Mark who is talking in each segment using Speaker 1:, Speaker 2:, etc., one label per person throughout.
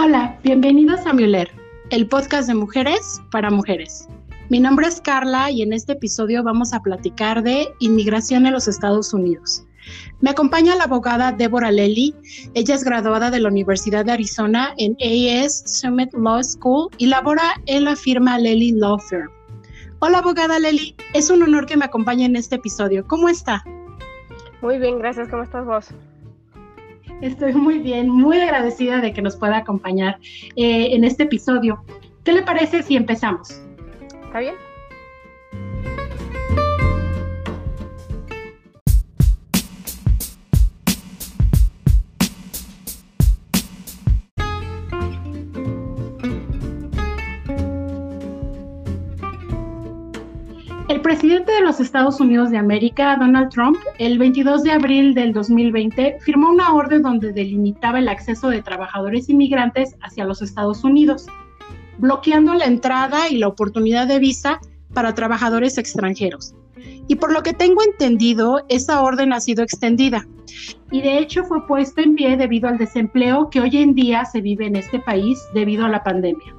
Speaker 1: Hola, bienvenidos a Muller, el podcast de mujeres para mujeres. Mi nombre es Carla y en este episodio vamos a platicar de inmigración en los Estados Unidos. Me acompaña la abogada Deborah Lely. Ella es graduada de la Universidad de Arizona en AS Summit Law School y labora en la firma Lely Law Firm. Hola, abogada Lely. Es un honor que me acompañe en este episodio. ¿Cómo está?
Speaker 2: Muy bien, gracias. ¿Cómo estás vos?
Speaker 1: Estoy muy bien, muy agradecida de que nos pueda acompañar eh, en este episodio. ¿Qué le parece si empezamos?
Speaker 2: ¿Está bien?
Speaker 1: El presidente de los Estados Unidos de América, Donald Trump, el 22 de abril del 2020 firmó una orden donde delimitaba el acceso de trabajadores inmigrantes hacia los Estados Unidos, bloqueando la entrada y la oportunidad de visa para trabajadores extranjeros. Y por lo que tengo entendido, esa orden ha sido extendida y de hecho fue puesta en pie debido al desempleo que hoy en día se vive en este país debido a la pandemia.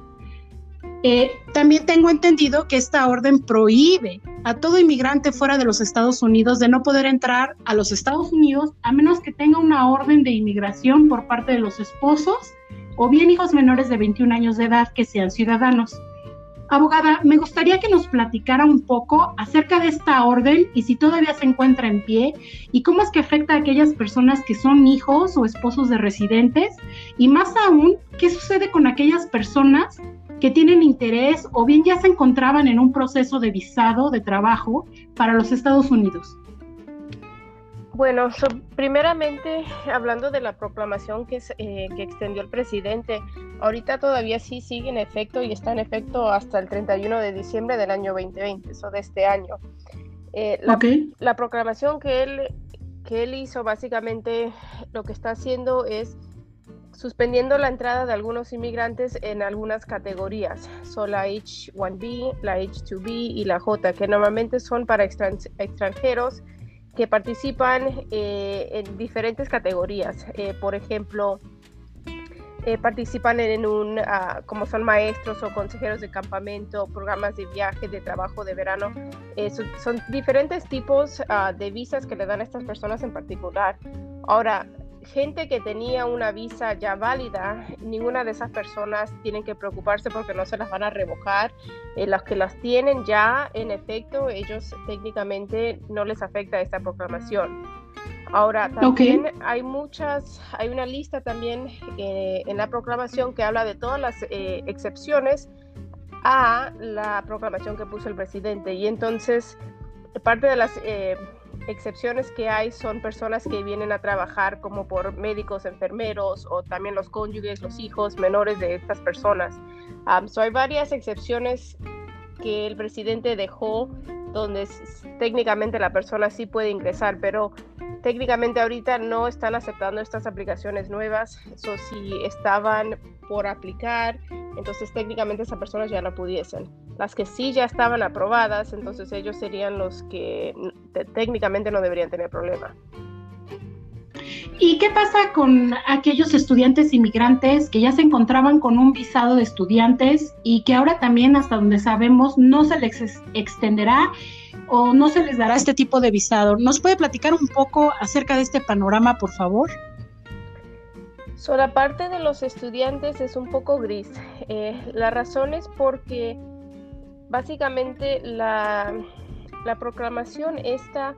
Speaker 1: Eh, también tengo entendido que esta orden prohíbe a todo inmigrante fuera de los Estados Unidos de no poder entrar a los Estados Unidos a menos que tenga una orden de inmigración por parte de los esposos o bien hijos menores de 21 años de edad que sean ciudadanos. Abogada, me gustaría que nos platicara un poco acerca de esta orden y si todavía se encuentra en pie y cómo es que afecta a aquellas personas que son hijos o esposos de residentes y más aún, qué sucede con aquellas personas que tienen interés o bien ya se encontraban en un proceso de visado de trabajo para los Estados Unidos?
Speaker 2: Bueno, primeramente hablando de la proclamación que, eh, que extendió el presidente, ahorita todavía sí sigue en efecto y está en efecto hasta el 31 de diciembre del año 2020, eso de este año. Eh, la, la proclamación que él, que él hizo básicamente lo que está haciendo es suspendiendo la entrada de algunos inmigrantes en algunas categorías. Son la H1B, la H2B y la J, que normalmente son para extranjeros que participan eh, en diferentes categorías. Eh, por ejemplo, eh, participan en un, ah, como son maestros o consejeros de campamento, programas de viaje, de trabajo de verano. Son, diferentes tipos ah, de visas que le dan a estas personas en particular. Ahora, gente que tenía una visa ya válida, ninguna de esas personas tienen que preocuparse porque no se las van a revocar. Eh, las que las tienen ya, en efecto, ellos técnicamente no les afecta esta proclamación. Ahora, también hay muchas, hay una lista también eh, en la proclamación que habla de todas las eh, excepciones a la proclamación que puso el presidente. Y entonces, parte de las excepciones que hay son personas que vienen a trabajar como por médicos, enfermeros o también los cónyuges, los hijos menores de estas personas. hay varias excepciones que el presidente dejó donde técnicamente la persona sí puede ingresar, pero técnicamente ahorita no están aceptando estas aplicaciones nuevas. Eso si estaban por aplicar, entonces técnicamente esas personas ya no pudiesen. Las que sí ya estaban aprobadas, entonces ellos serían los que técnicamente no deberían tener problema.
Speaker 1: ¿Y qué pasa con aquellos estudiantes inmigrantes que ya se encontraban con un visado de estudiantes y que ahora también, hasta donde sabemos, no se les extenderá o no se les dará este tipo de visado? ¿Nos puede platicar un poco acerca de este panorama, por favor?
Speaker 2: So, la parte de los estudiantes es un poco gris. Eh, la razón es porque básicamente la, la proclamación está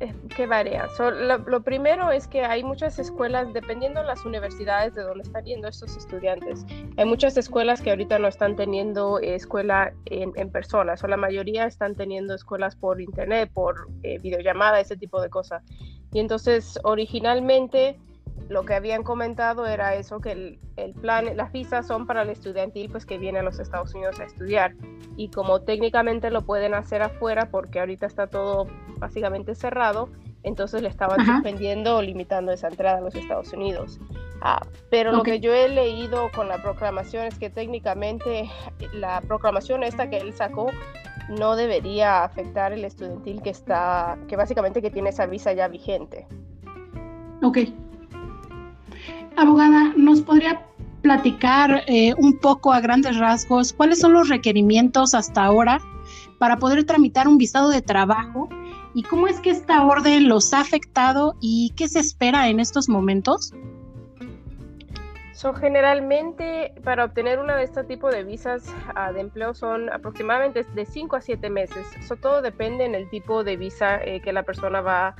Speaker 2: eh, que varía. lo, primero es que hay muchas escuelas, dependiendo de las universidades de donde están yendo estos estudiantes, hay muchas escuelas que ahorita no están teniendo escuela en, en persona, la mayoría están teniendo escuelas por internet, por eh, videollamada, ese tipo de cosas. Y entonces, originalmente, lo que habían comentado era eso, que el, el, plan, las visas son para el estudiantil pues que viene a los Estados Unidos a estudiar y como técnicamente lo pueden hacer afuera porque ahorita está todo básicamente cerrado, entonces le estaban suspendiendo o limitando esa entrada a los Estados Unidos. Ah, pero lo que yo he leído con la proclamación es que técnicamente la proclamación esta que él sacó no debería afectar el estudiantil que está, que básicamente que tiene esa visa ya vigente.
Speaker 1: Ok. Abogada, ¿nos podría platicar eh, un poco a grandes rasgos cuáles son los requerimientos hasta ahora para poder tramitar un visado de trabajo y cómo es que esta orden los ha afectado y qué se espera en estos momentos?
Speaker 2: Son generalmente para obtener una de este tipo de visas ah, de empleo son aproximadamente de 5 a 7 meses. Eso todo depende en el tipo de visa eh, que la persona va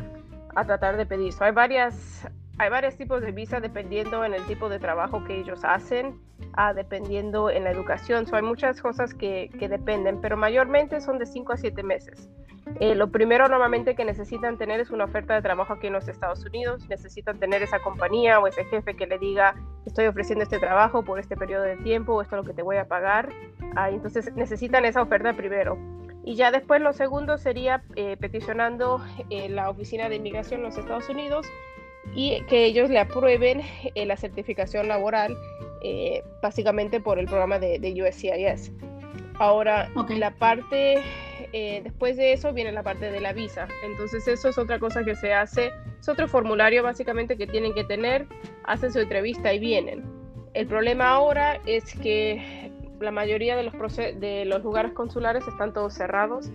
Speaker 2: a tratar de pedir. hay varias hay varios tipos de visa dependiendo en el tipo de trabajo que ellos hacen, ah, dependiendo en la educación. hay muchas cosas que, que, dependen, pero mayormente son de 5 a 7 meses. Eh, lo primero normalmente que necesitan tener es una oferta de trabajo aquí en los Estados Unidos. Necesitan tener esa compañía o ese jefe que le diga, estoy ofreciendo este trabajo por este periodo de tiempo, esto es lo que te voy a pagar. Ah, entonces necesitan esa oferta primero. Y ya después lo segundo sería eh, peticionando eh, la Oficina de Inmigración en los Estados Unidos y que ellos le aprueben eh, la certificación laboral eh, básicamente por el programa de, de USCIS. Ahora, la parte, eh, después de eso viene la parte de la visa. Entonces eso es otra cosa que se hace, es otro formulario básicamente que tienen que tener, hacen su entrevista y vienen. El problema ahora es que la mayoría de los, de los lugares consulares están todos cerrados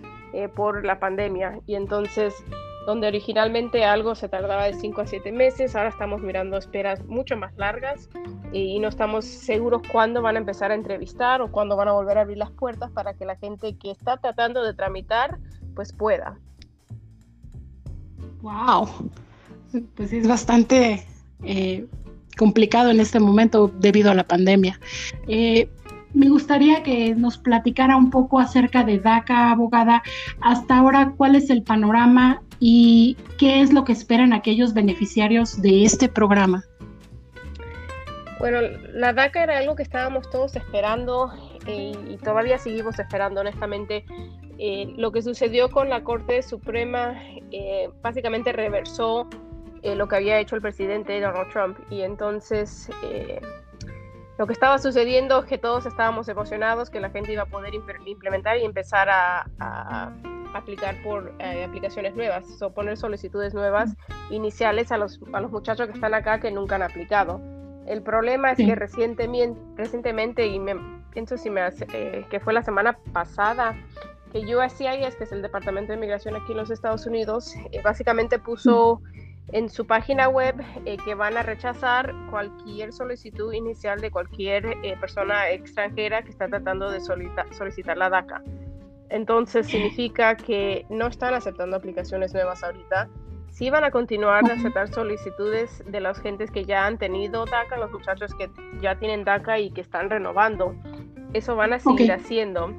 Speaker 2: por la pandemia y entonces donde originalmente algo se tardaba de 5 a 7 meses, ahora estamos mirando esperas mucho más largas y no estamos seguros cuándo van a empezar a entrevistar o cuándo van a volver a abrir las puertas para que la gente que está tratando de tramitar pues pueda.
Speaker 1: Wow, pues es bastante eh, complicado en este momento debido a la pandemia. Eh, me gustaría que nos platicara un poco acerca de DACA, abogada. Hasta ahora, ¿cuál es el panorama y qué es lo que esperan aquellos beneficiarios de este programa.
Speaker 2: Bueno, la DACA era algo que estábamos todos esperando eh, y todavía seguimos esperando, honestamente. Eh, lo que sucedió con la Corte Suprema eh, básicamente reversó lo que había hecho el presidente Donald Trump y entonces lo que estaba sucediendo es que todos estábamos emocionados que la gente iba a poder implementar y empezar a aplicar por eh, aplicaciones nuevas, o poner solicitudes nuevas iniciales a los, a los muchachos que están acá que nunca han aplicado. El problema es que recientemente, recientemente, y me, pienso si me hace, eh, que fue la semana pasada, que USCIS, que es el Departamento de Inmigración aquí en los Estados Unidos, eh, básicamente puso en su página web que van a rechazar cualquier solicitud inicial de cualquier persona extranjera que está tratando de solicitar la DACA. Entonces significa que no están aceptando aplicaciones nuevas ahorita. Sí van a continuar a aceptar solicitudes de las gentes que ya han tenido DACA, los muchachos que ya tienen DACA y que están renovando. Eso van a seguir haciendo,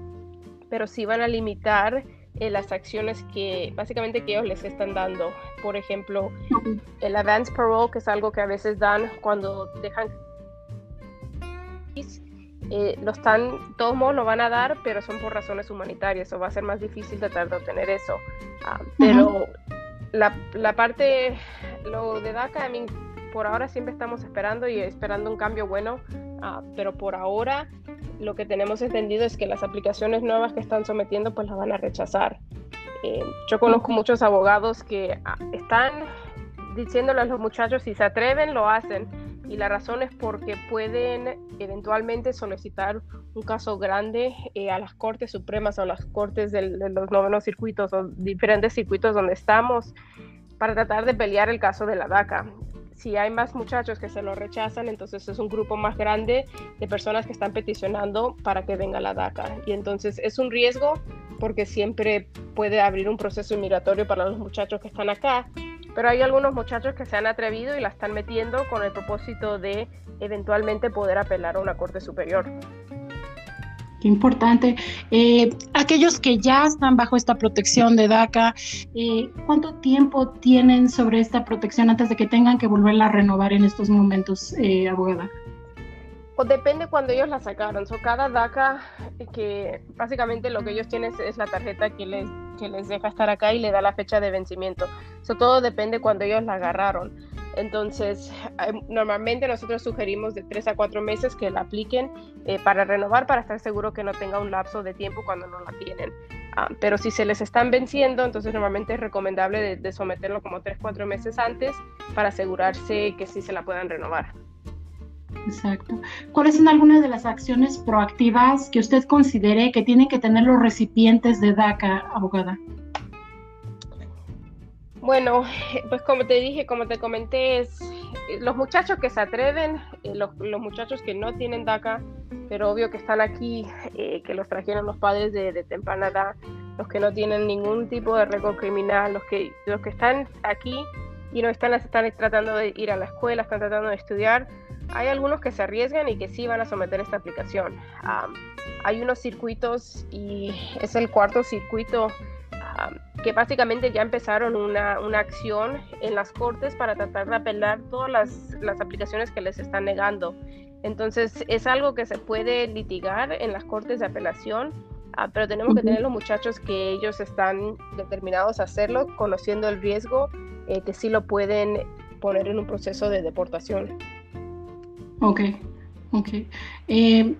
Speaker 2: pero sí van a limitar eh, las acciones que básicamente que ellos les están dando. Por ejemplo, el advance parole, que es algo que a veces dan cuando dejan eh, lo están, todos modos lo van a dar, pero son por razones humanitarias, o va a ser más difícil tratar de obtener eso. Ah, pero la, la, parte, lo de DACA, por ahora siempre estamos esperando y esperando un cambio bueno, ah, pero por ahora lo que tenemos entendido es que las aplicaciones nuevas que están sometiendo pues las van a rechazar. Eh, yo conozco muchos abogados que ah, están diciéndole a los muchachos si se atreven, lo hacen y la razón es porque pueden eventualmente solicitar un caso grande eh, a las Cortes Supremas o las Cortes de los novenos circuitos o diferentes circuitos donde estamos para tratar de pelear el caso de la DACA. Si hay más muchachos que se lo rechazan, entonces es un grupo más grande de personas que están peticionando para que venga la DACA. Y entonces es un riesgo porque siempre puede abrir un proceso inmigratorio para los muchachos que están acá, pero hay algunos muchachos que se han atrevido y la están metiendo con el propósito de eventualmente poder apelar a una corte superior.
Speaker 1: Qué importante. Eh, aquellos que ya están bajo esta protección de DACA, eh, ¿cuánto tiempo tienen sobre esta protección antes de que tengan que volverla a renovar en estos momentos, eh, abogada?
Speaker 2: O depende cuando ellos la sacaron. So, cada DACA, que básicamente lo que ellos tienen es la tarjeta que les que les deja estar acá y le da la fecha de vencimiento. Eso todo depende cuando ellos la agarraron. Entonces, normalmente nosotros sugerimos de tres a cuatro meses que la apliquen eh, para renovar, para estar seguro que no tenga un lapso de tiempo cuando no la tienen. Ah, pero si se les están venciendo, entonces normalmente es recomendable someterlo como tres, cuatro meses antes para asegurarse que sí se la puedan renovar.
Speaker 1: Exacto. ¿Cuáles son algunas de las acciones proactivas que usted considere que tienen que tener los recipientes de DACA, abogada?
Speaker 2: Bueno, pues como te dije, como te comenté, es eh, los muchachos que se atreven, eh, los, muchachos que no tienen DACA, pero obvio que están aquí, eh, que los trajeron los padres de, temprana edad, los que no tienen ningún tipo de récord criminal, los que, los que están aquí y no están, están tratando de ir a la escuela, están tratando de estudiar, hay algunos que se arriesgan y que sí van a someter esta aplicación. hay unos circuitos y es el cuarto circuito que básicamente ya empezaron una, una, acción en las cortes para tratar de apelar todas las, las aplicaciones que les están negando. Entonces es algo que se puede litigar en las cortes de apelación, ah, pero tenemos que tener los muchachos que ellos están determinados a hacerlo, conociendo el riesgo, eh, que sí lo pueden poner en un proceso de deportación.
Speaker 1: Ok, ok. Eh,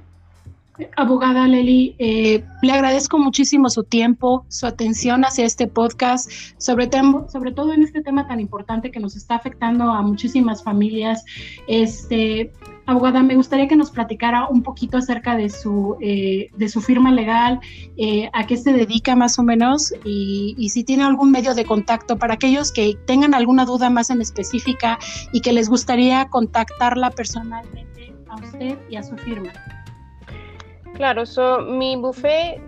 Speaker 1: abogada Leli, eh, le agradezco muchísimo su tiempo, su atención hacia este podcast, sobre, todo en este tema tan importante que nos está afectando a muchísimas familias. Este, abogada, me gustaría que nos platicara un poquito acerca de su, eh, de su firma legal, a qué se dedica más o menos y, si tiene algún medio de contacto para aquellos que tengan alguna duda más en específica y que les gustaría contactarla personalmente a usted y a su firma.
Speaker 2: Claro, so, mi buffet,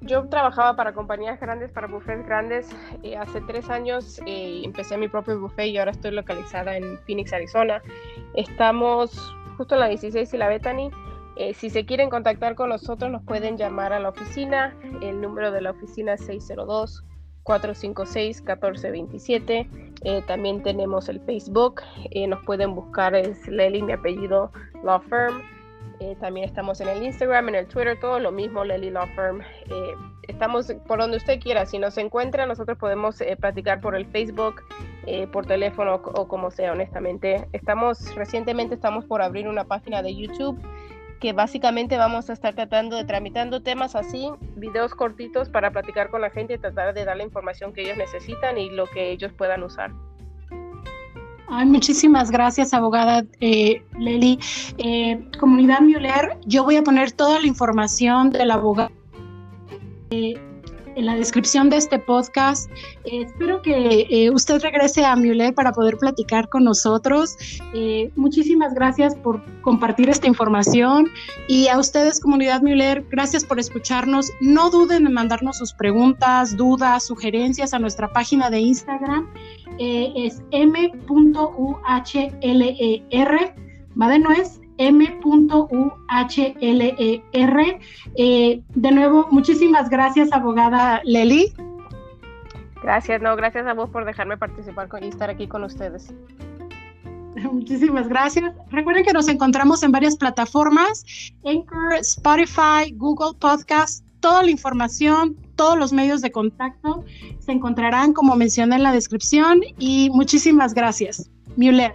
Speaker 2: yo trabajaba para compañías grandes, para buffets grandes. Eh, hace tres años eh, empecé mi propio buffet y ahora estoy localizada en Phoenix, Arizona. Estamos justo en la 16 y la Bethany. Eh, si se quieren contactar con nosotros, nos pueden llamar a la oficina. El número de la oficina es 602 456-1427. Eh, también tenemos el Facebook. Eh, nos pueden buscar, es Lely, mi apellido, Law Firm. Eh, también estamos en el Instagram, en el Twitter, todo lo mismo, Lely Law Firm. estamos por donde usted quiera. Si nos encuentra, nosotros podemos platicar por el Facebook, por teléfono o como sea, honestamente. Estamos, recientemente estamos por abrir una página de YouTube que básicamente vamos a estar tratando de tramitando temas así, videos cortitos para platicar con la gente y tratar de dar la información que ellos necesitan y lo que ellos puedan usar.
Speaker 1: Ay, muchísimas gracias, abogada eh, Leli. Eh, comunidad Müller, yo voy a poner toda la información del abogado. Eh, en la descripción de este podcast. Eh, espero que eh, usted regrese a Mulet para poder platicar con nosotros. Eh, muchísimas gracias por compartir esta información y a ustedes, comunidad Muller, gracias por escucharnos. No duden en mandarnos sus preguntas, dudas, sugerencias a nuestra página de Instagram. es m.uhlr. Va de nuez M.UHLER. Eh, de nuevo, muchísimas gracias, abogada Leli.
Speaker 2: Gracias, no, gracias a vos por dejarme participar y estar aquí con ustedes.
Speaker 1: Muchísimas gracias. Recuerden que nos encontramos en varias plataformas, Anchor, Spotify, Google Podcast, toda la información, todos los medios de contacto se encontrarán como mencioné en la descripción y muchísimas gracias. Müller.